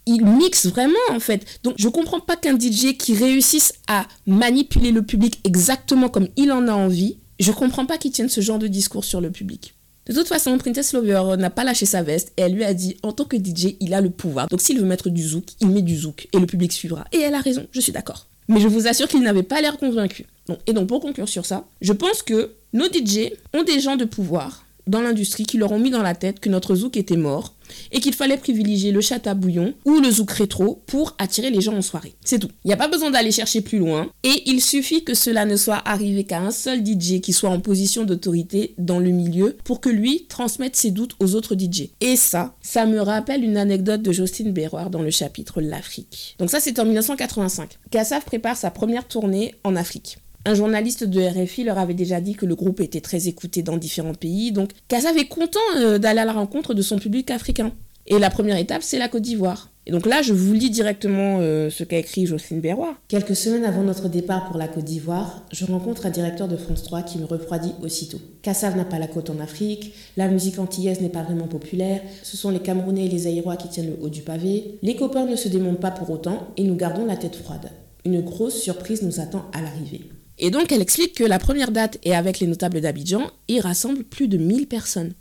Speaker 1: il mixe vraiment en fait. Donc je comprends pas qu'un DJ qui réussisse à manipuler le public exactement comme il en a envie, je comprends pas qu'il tienne ce genre de discours sur le public. De toute façon, Princess Lover n'a pas lâché sa veste et elle lui a dit en tant que DJ, il a le pouvoir. Donc s'il veut mettre du zouk, il met du zouk et le public suivra. Et elle a raison, je suis d'accord. Mais je vous assure qu'il n'avait pas l'air convaincu. et donc pour conclure sur ça, je pense que nos DJ ont des gens de pouvoir dans l'industrie qui leur ont mis dans la tête que notre zouk était mort et qu'il fallait privilégier le chat à bouillon ou le zouk rétro pour attirer les gens en soirée. C'est tout. Il n'y a pas besoin d'aller chercher plus loin et il suffit que cela ne soit arrivé qu'à un seul DJ qui soit en position d'autorité dans le milieu pour que lui transmette ses doutes aux autres DJ. Et ça, ça me rappelle une anecdote de Jocelyne Berroir dans le chapitre L'Afrique. Donc ça c'est en 1985. Kassav prépare sa première tournée en Afrique. Un journaliste de RFI leur avait déjà dit que le groupe était très écouté dans différents pays, donc Kassav est content euh, d'aller à la rencontre de son public africain. Et la première étape, c'est la Côte d'Ivoire. Et donc là, je vous lis directement euh, ce qu'a écrit Jocelyne Berroy.
Speaker 2: Quelques semaines avant notre départ pour la Côte d'Ivoire, je rencontre un directeur de France 3 qui me refroidit aussitôt. Kassav n'a pas la côte en Afrique, la musique antillaise n'est pas vraiment populaire, ce sont les Camerounais et les Aïrois qui tiennent le haut du pavé. Les copains ne se démontent pas pour autant et nous gardons la tête froide. Une grosse surprise nous attend à l'arrivée.
Speaker 1: Et donc elle explique que la première date est avec les notables d'Abidjan et rassemble plus de 1000 personnes.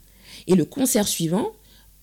Speaker 1: Et le concert suivant,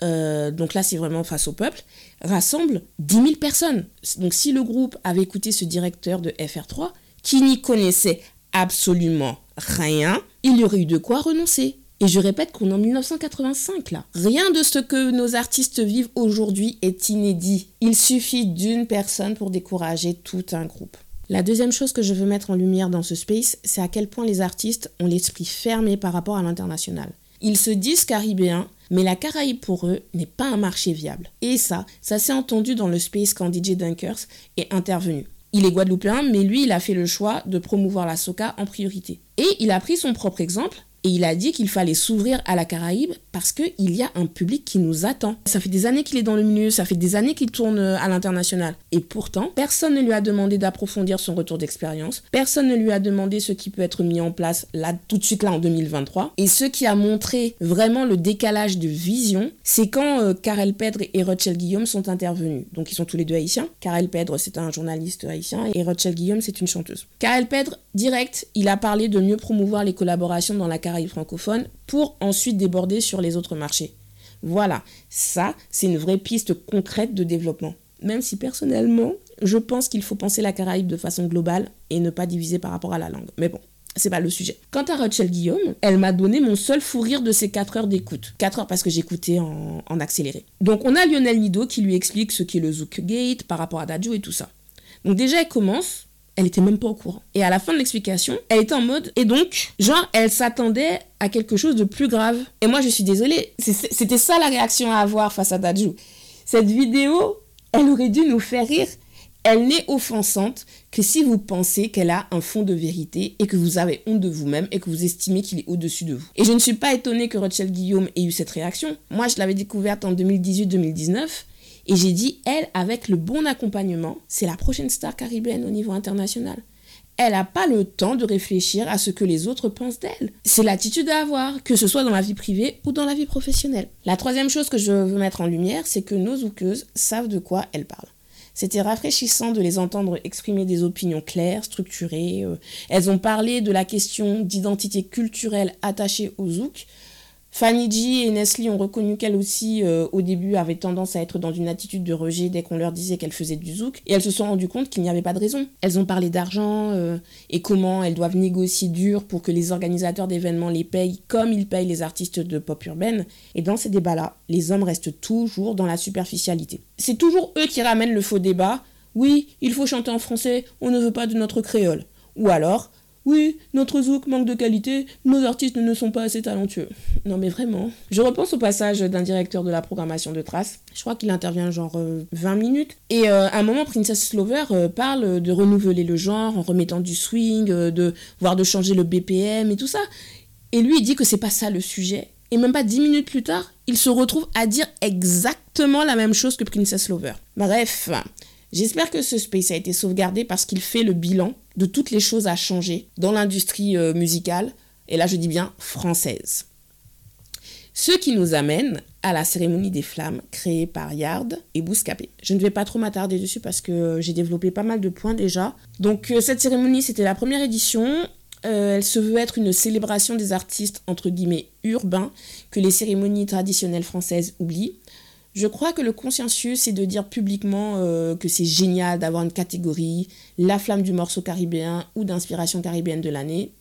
Speaker 1: euh, donc là c'est vraiment face au peuple, rassemble 10 000 personnes. Donc si le groupe avait écouté ce directeur de FR3, qui n'y connaissait absolument rien, il y aurait eu de quoi renoncer. Et je répète qu'on est en 1985 là. Rien de ce que nos artistes vivent aujourd'hui est inédit. Il suffit d'une personne pour décourager tout un groupe. La deuxième chose que je veux mettre en lumière dans ce space, c'est à quel point les artistes ont l'esprit fermé par rapport à l'international. Ils se disent caribéens, mais la Caraïbe pour eux n'est pas un marché viable. Et ça, ça s'est entendu dans le space quand DJ Dunkers est intervenu. Il est guadeloupéen, mais lui, il a fait le choix de promouvoir la soca en priorité. Et il a pris son propre exemple et il a dit qu'il fallait s'ouvrir à la Caraïbe parce qu'il y a un public qui nous attend. Ça fait des années qu'il est dans le milieu, ça fait des années qu'il tourne euh, à l'international. Et pourtant, personne ne lui a demandé d'approfondir son retour d'expérience. Personne ne lui a demandé ce qui peut être mis en place là, tout de suite là en 2023. Et ce qui a montré vraiment le décalage de vision, c'est quand euh, Karel Pedre et Rochelle Guillaume sont intervenus. Donc ils sont tous les deux haïtiens. Karel Pedre, c'est un journaliste haïtien et Rochelle Guillaume, c'est une chanteuse. Karel Pedre, direct, il a parlé de mieux promouvoir les collaborations dans la Caraïbe francophone pour ensuite déborder sur les autres marchés. Voilà, ça, c'est une vraie piste concrète de développement. Même si personnellement, je pense qu'il faut penser la Caraïbe de façon globale et ne pas diviser par rapport à la langue. Mais bon, c'est pas le sujet. Quant à Rachel Guillaume, elle m'a donné mon seul fou rire de ces 4 heures d'écoute. 4 heures parce que j'écoutais en, en, accéléré. Donc on a Lionel Nido qui lui explique ce qu'est le Zouk Gate par rapport à Dadju et tout ça. Donc déjà elle commence elle était même pas au courant. Et à la fin de l'explication, elle était en mode, et donc, genre, elle s'attendait à quelque chose de plus grave. Et moi, je suis désolée, c'était ça la réaction à avoir face à Daju. Cette vidéo, elle aurait dû nous faire rire. Elle n'est offensante que si vous pensez qu'elle a un fond de vérité et que vous avez honte de vous-même et que vous estimez qu'il est au-dessus de vous. Et je ne suis pas étonnée que Rochelle Guillaume ait eu cette réaction. Moi, je l'avais découverte en 2018-2019 et j'ai dit, elle, avec le bon accompagnement, c'est la prochaine star caribéenne au niveau international. Elle n'a pas le temps de réfléchir à ce que les autres pensent d'elle. C'est l'attitude à avoir, que ce soit dans la vie privée ou dans la vie professionnelle. La troisième chose que je veux mettre en lumière, c'est que nos zoukeuses savent de quoi elles parlent. C'était rafraîchissant de les entendre exprimer des opinions claires, structurées. Euh. Elles ont parlé de la question d'identité culturelle attachée au zouk, Fanny G et Nestlé ont reconnu qu'elle aussi, euh, au début, avait tendance à être dans une attitude de rejet dès qu'on leur disait qu'elle faisait du zouk, et elles se sont rendues compte qu'il n'y avait pas de raison. Elles ont parlé d'argent euh, et comment elles doivent négocier dur pour que les organisateurs d'événements les payent comme ils payent les artistes de pop urbaine. Et dans ces débats-là, les hommes restent toujours dans la superficialité. C'est toujours eux qui ramènent le faux débat. Oui, il faut chanter en français, on ne veut pas de notre créole. Ou alors, oui, notre zouk manque de qualité, nos artistes ne sont pas assez talentueux. Non mais vraiment. Je repense au passage d'un directeur de la programmation de Trace. Je crois qu'il intervient genre 20 euh, minutes. Et euh, à un moment, Princess Slover euh, parle de renouveler le genre en remettant du swing, de voire de changer le BPM et tout ça. Et lui, il dit que c'est pas ça le sujet. Et même pas 10 minutes plus tard, il se retrouve à dire exactement la même chose que Princess Lover. Bref, J'espère que ce space a été sauvegardé parce qu'il fait le bilan de toutes les choses à changer dans l'industrie euh, musicale, et là je dis bien française. Ce qui nous amène à la cérémonie des flammes créée par Yard et Bouscapé. Je ne vais pas trop m'attarder dessus parce que j'ai développé pas mal de points déjà. Donc euh, cette cérémonie c'était la première édition. Euh, elle se veut être une célébration des artistes entre guillemets urbains que les cérémonies traditionnelles françaises oublient. Je crois que le consciencieux, c'est de dire publiquement euh, que c'est génial d'avoir une catégorie, la flamme du morceau caribéen ou d'inspiration caribéenne de l'année.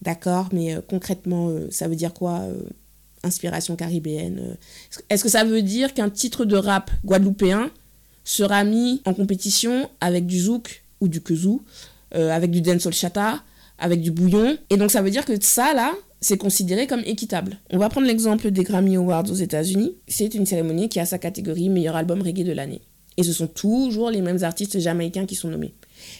Speaker 1: D'accord, mais euh, concrètement, euh, ça veut dire quoi inspiration caribéenne. Est-ce que ça veut dire qu'un titre de rap guadeloupéen sera mis en compétition avec du zouk ou du kazoo, avec du dancehall chata, avec du bouillon? Et donc ça veut dire que ça, là, c'est considéré comme équitable. On va prendre l'exemple des Grammy Awards aux États-Unis. C'est une cérémonie qui a sa catégorie meilleur album reggae de l'année. Et ce sont toujours les mêmes artistes jamaïcains qui sont nommés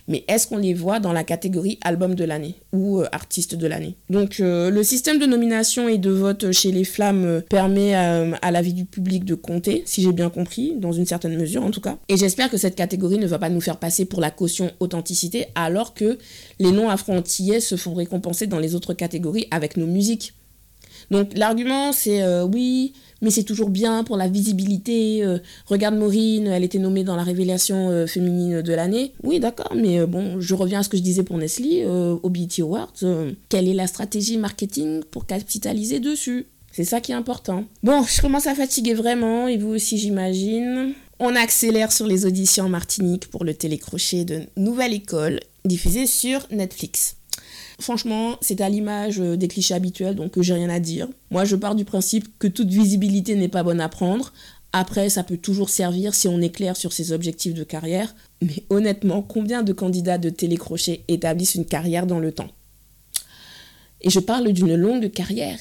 Speaker 1: mais est-ce qu'on les voit dans la catégorie album de l'année ou euh, artiste de l'année? Donc euh, le système de nomination et de vote chez les Flammes euh, permet à la vie du public de compter, si j'ai bien compris, dans une certaine mesure en tout cas. Et j'espère que cette catégorie ne va pas nous faire passer pour la caution authenticité alors que les noms afro-antillais se font récompenser dans les autres catégories avec nos musiques. Donc l'argument c'est oui, mais c'est toujours bien pour la visibilité. Euh, regarde Maureen, elle était nommée dans la révélation euh, féminine de l'année. Oui, d'accord, mais euh, bon, je reviens à ce que je disais pour Nestlé, au Awards. quelle est la stratégie marketing pour capitaliser dessus? C'est ça qui est important. Bon, je commence à fatiguer vraiment, et vous aussi, j'imagine. On accélère sur les auditions en Martinique pour le télécrochet de Nouvelle École, diffusé sur Netflix. Franchement, c'est à l'image euh, des clichés habituels, donc euh, j'ai rien à dire. Moi, je pars du principe que toute visibilité n'est pas bonne à prendre. Après, ça peut toujours servir si on est clair sur ses objectifs de carrière. Mais honnêtement, combien de candidats de télécrochet établissent une carrière dans le temps? Et je parle d'une longue carrière.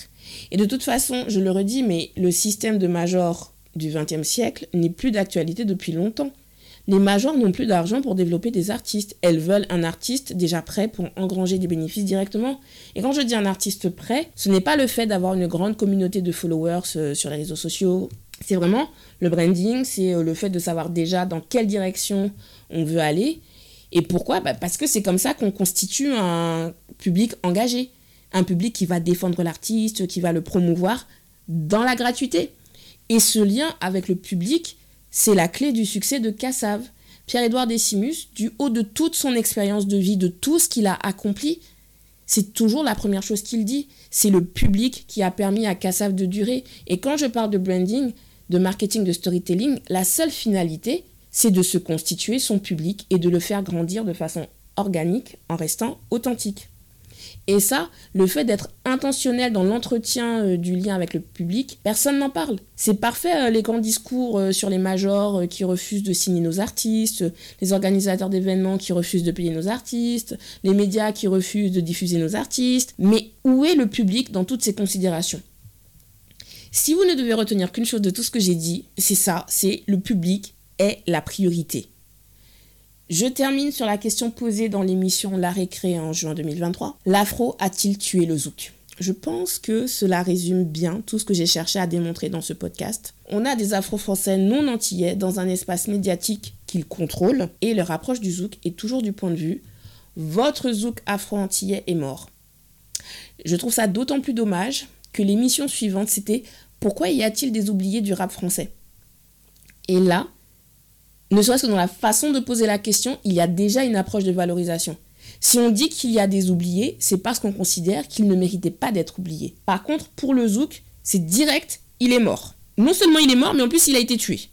Speaker 1: Et de toute façon, je le redis, mais le système de major du XXe siècle n'est plus d'actualité depuis longtemps. Les majors n'ont plus d'argent pour développer des artistes. Elles veulent un artiste déjà prêt pour engranger des bénéfices directement. Et quand je dis un artiste prêt, ce n'est pas le fait d'avoir une grande communauté de followers euh, sur les réseaux sociaux. C'est vraiment le branding, c'est euh, le fait de savoir déjà dans quelle direction on veut aller. Et pourquoi? Bah, Parce que c'est comme ça qu'on constitue un public engagé. Un public qui va défendre l'artiste, qui va le promouvoir dans la gratuité. Et ce lien avec le public, c'est la clé du succès de Cassav. Pierre-Édouard Décimus, du haut de toute son expérience de vie, de tout ce qu'il a accompli, c'est toujours la première chose qu'il dit. C'est le public qui a permis à Cassav de durer. Et quand je parle de branding, de marketing, de storytelling, la seule finalité, c'est de se constituer son public et de le faire grandir de façon organique en restant authentique. Et ça, le fait d'être intentionnel dans l'entretien euh, du lien avec le public, personne n'en parle. C'est parfait euh, les grands discours euh, sur les majors qui refusent de signer nos artistes, les organisateurs d'événements qui refusent de payer nos artistes, les médias qui refusent de diffuser nos artistes. Mais où est le public dans toutes ces considérations? Si vous ne devez retenir qu'une chose de tout ce que j'ai dit, c'est ça, c'est le public est la priorité. Je termine sur la question posée dans l'émission La Récré en juin 2023. L'afro a-t-il tué le zouk? Je pense que cela résume bien tout ce que j'ai cherché à démontrer dans ce podcast. On a des afro-français non antillais dans un espace médiatique qu'ils contrôlent et leur approche du zouk est toujours du point de vue votre zouk afro-antillais est mort. Je trouve ça d'autant plus dommage que l'émission suivante c'était Pourquoi y a-t-il des oubliés du rap français? Et là, ne serait-ce que dans la façon de poser la question, il y a déjà une approche de valorisation. Si on dit qu'il y a des oubliés, c'est parce qu'on considère qu'ils ne méritaient pas d'être oubliés. Par contre, pour le zouk, c'est direct, il est mort. Non seulement il est mort, mais en plus il a été tué.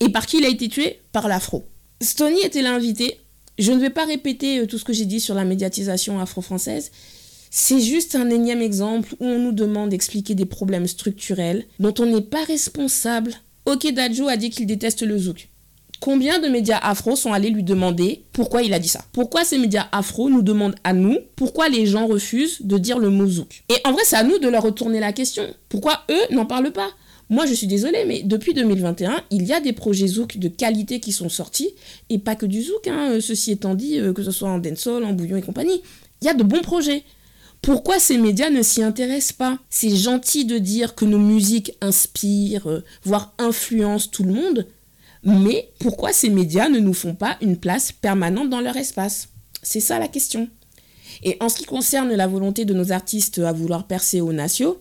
Speaker 1: Et par qui il a été tué? Par l'afro. Stony était l'invité. Je ne vais pas répéter euh, tout ce que j'ai dit sur la médiatisation afro-française. C'est juste un énième exemple où on nous demande d'expliquer des problèmes structurels dont on n'est pas responsable. Ok, Dadjo a dit qu'il déteste le zouk. Combien de médias afro sont allés lui demander pourquoi il a dit ça? Pourquoi ces médias afro nous demandent à nous pourquoi les gens refusent de dire le mot zouk? Et en vrai, c'est à nous de leur retourner la question. Pourquoi eux n'en parlent pas? Moi, je suis désolée, mais depuis 2021, il y a des projets Zouk de qualité qui sont sortis, et pas que du Zouk, hein, euh, ceci étant dit, euh, que ce soit en dancehall, en bouillon et compagnie. Il y a de bons projets. Pourquoi ces médias ne s'y intéressent pas? C'est gentil de dire que nos musiques inspirent, euh, voire influencent tout le monde, mais pourquoi ces médias ne nous font pas une place permanente dans leur espace? C'est ça la question. Et en ce qui concerne la volonté de nos artistes à vouloir percer aux nations,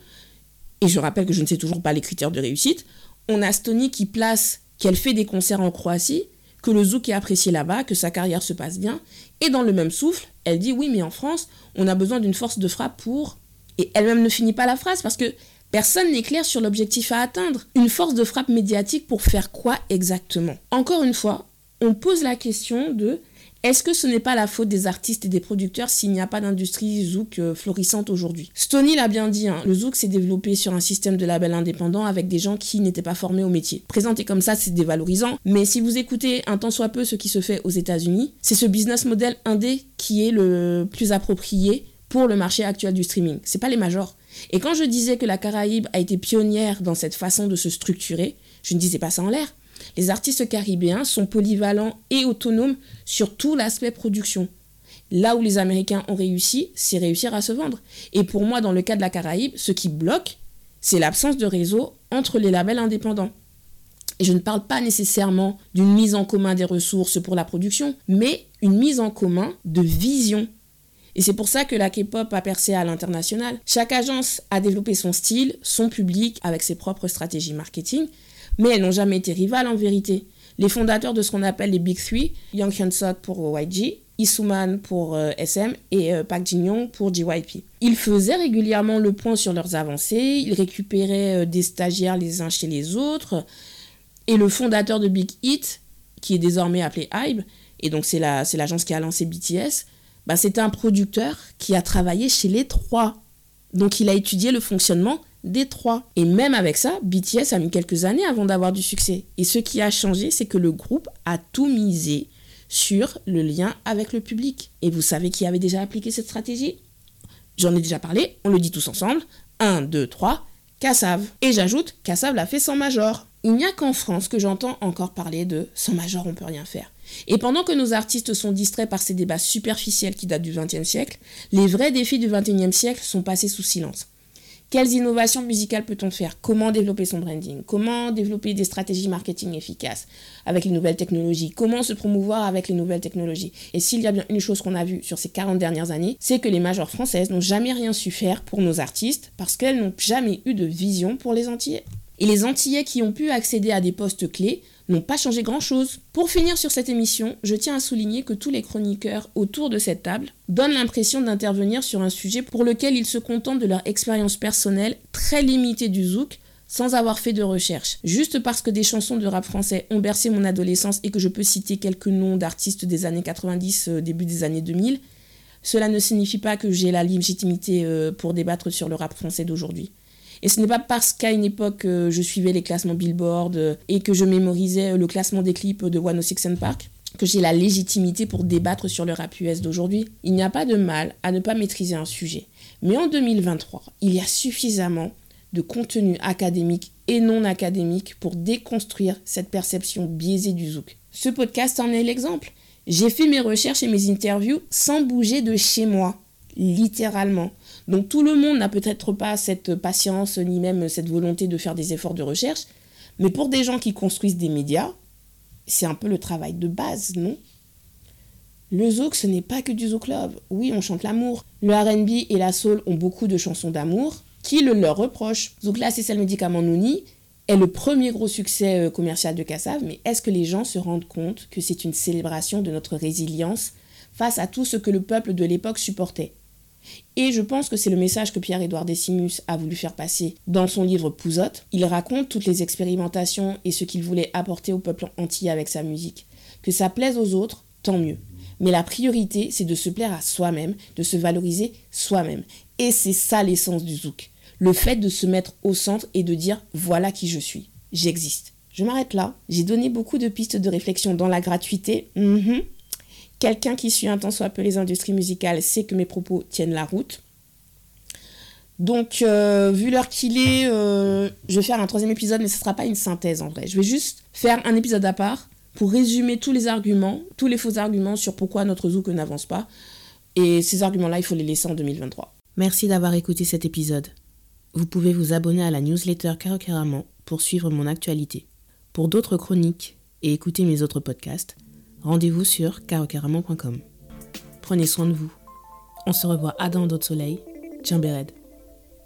Speaker 1: et je rappelle que je ne sais toujours pas les critères de réussite, on a Stony qui place qu'elle fait des concerts en Croatie, que le zouk est apprécié là-bas, que sa carrière se passe bien, et dans le même souffle, elle dit oui mais en France, on a besoin d'une force de frappe pour... Et elle-même ne finit pas la phrase parce que Personne n'est clair sur l'objectif à atteindre. Une force de frappe médiatique pour faire quoi exactement? Encore une fois, on pose la question de Est-ce que ce n'est pas la faute des artistes et des producteurs s'il n'y a pas d'industrie zouk euh, florissante aujourd'hui? Stony l'a bien dit, hein, le zouk s'est développé sur un système de label indépendant avec des gens qui n'étaient pas formés au métier. Présenté comme ça, c'est dévalorisant, mais si vous écoutez un tant soit peu ce qui se fait aux États-Unis, c'est ce business model indé qui est le plus approprié pour le marché actuel du streaming. C'est pas les majors. Et quand je disais que la Caraïbe a été pionnière dans cette façon de se structurer, je ne disais pas ça en l'air. Les artistes caribéens sont polyvalents et autonomes sur tout l'aspect production. Là où les Américains ont réussi, c'est réussir à se vendre. Et pour moi, dans le cas de la Caraïbe, ce qui bloque, c'est l'absence de réseau entre les labels indépendants. Et je ne parle pas nécessairement d'une mise en commun des ressources pour la production, mais une mise en commun de vision. Et c'est pour ça que la K-pop a percé à l'international. Chaque agence a développé son style, son public, avec ses propres stratégies marketing, mais elles n'ont jamais été rivales en vérité. Les fondateurs de ce qu'on appelle les Big Three, Young Hyun-suk pour YG, Isuman pour euh, SM et euh, Park Jin-young pour JYP. Ils faisaient régulièrement le point sur leurs avancées, ils récupéraient euh, des stagiaires les uns chez les autres, et le fondateur de Big Hit, qui est désormais appelé Hybe, et donc c'est l'agence qui a lancé BTS, bah, c'était un producteur qui a travaillé chez les trois. Donc il a étudié le fonctionnement des trois. Et même avec ça, BTS a mis quelques années avant d'avoir du succès. Et ce qui a changé, c'est que le groupe a tout misé sur le lien avec le public. Et vous savez qui avait déjà appliqué cette stratégie? J'en ai déjà parlé, on le dit tous ensemble. 1, 2, 3, Kassav. Et j'ajoute, Kassav l'a fait sans major. Il n'y a qu'en France que j'entends encore parler de sans major on peut rien faire. Et pendant que nos artistes sont distraits par ces débats superficiels qui datent du XXe siècle, les vrais défis du XXIe siècle sont passés sous silence. Quelles innovations musicales peut-on faire? Comment développer son branding? Comment développer des stratégies marketing efficaces avec les nouvelles technologies? Comment se promouvoir avec les nouvelles technologies? Et s'il y a bien une chose qu'on a vue sur ces 40 dernières années, c'est que les majors françaises n'ont jamais rien su faire pour nos artistes parce qu'elles n'ont jamais eu de vision pour les Antillais. Et les Antillais qui ont pu accéder à des postes clés n'ont pas changé grand-chose. Pour finir sur cette émission, je tiens à souligner que tous les chroniqueurs autour de cette table donnent l'impression d'intervenir sur un sujet pour lequel ils se contentent de leur expérience personnelle très limitée du zouk sans avoir fait de recherche. Juste parce que des chansons de rap français ont bercé mon adolescence et que je peux citer quelques noms d'artistes des années 90, euh, début des années 2000, cela ne signifie pas que j'ai la légitimité euh, pour débattre sur le rap français d'aujourd'hui. Et ce n'est pas parce qu'à une époque, euh, je suivais les classements Billboard euh, et que je mémorisais euh, le classement des clips de One Six Park que j'ai la légitimité pour débattre sur le rap US d'aujourd'hui. Il n'y a pas de mal à ne pas maîtriser un sujet. Mais en 2023, il y a suffisamment de contenu académique et non académique pour déconstruire cette perception biaisée du zouk. Ce podcast en est l'exemple. J'ai fait mes recherches et mes interviews sans bouger de chez moi, littéralement. Donc tout le monde n'a peut-être pas cette patience ni même cette volonté de faire des efforts de recherche, mais pour des gens qui construisent des médias, c'est un peu le travail de base, non? Le zouk, ce n'est pas que du zouk love. Oui, on chante l'amour. Le R&B et la soul ont beaucoup de chansons d'amour qui le leur reprochent. Zouk là, c'est le médicament Nouni est le premier gros succès euh, commercial de Kassav, mais est-ce que les gens se rendent compte que c'est une célébration de notre résilience face à tout ce que le peuple de l'époque supportait? Et je pense que c'est le message que Pierre-Édouard Décimus a voulu faire passer dans son livre Pouzotte. Il raconte toutes les expérimentations et ce qu'il voulait apporter au peuple entier avec sa musique. Que ça plaise aux autres, tant mieux. Mais la priorité, c'est de se plaire à soi-même, de se valoriser soi-même. Et c'est ça l'essence du zouk. Le fait de se mettre au centre et de dire voilà qui je suis, j'existe. Je m'arrête là. J'ai donné beaucoup de pistes de réflexion dans la gratuité. Mhm. Quelqu'un qui suit un temps soit peu les industries musicales sait que mes propos tiennent la route. Donc, euh, vu l'heure qu'il est, euh, je vais faire un troisième épisode, mais ce ne sera pas une synthèse en vrai. Je vais juste faire un épisode à part pour résumer tous les arguments, tous les faux arguments sur pourquoi notre zouk n'avance pas. Et ces arguments-là, il faut les laisser en 2023.
Speaker 2: Merci d'avoir écouté cet épisode. Vous pouvez vous abonner à la newsletter Carocaramment pour suivre mon actualité. Pour d'autres chroniques et écouter mes autres podcasts, rendez-vous sur carocaramon.com. Prenez soin de vous. On se revoit à dans d'autres soleils. Tiens, Béred.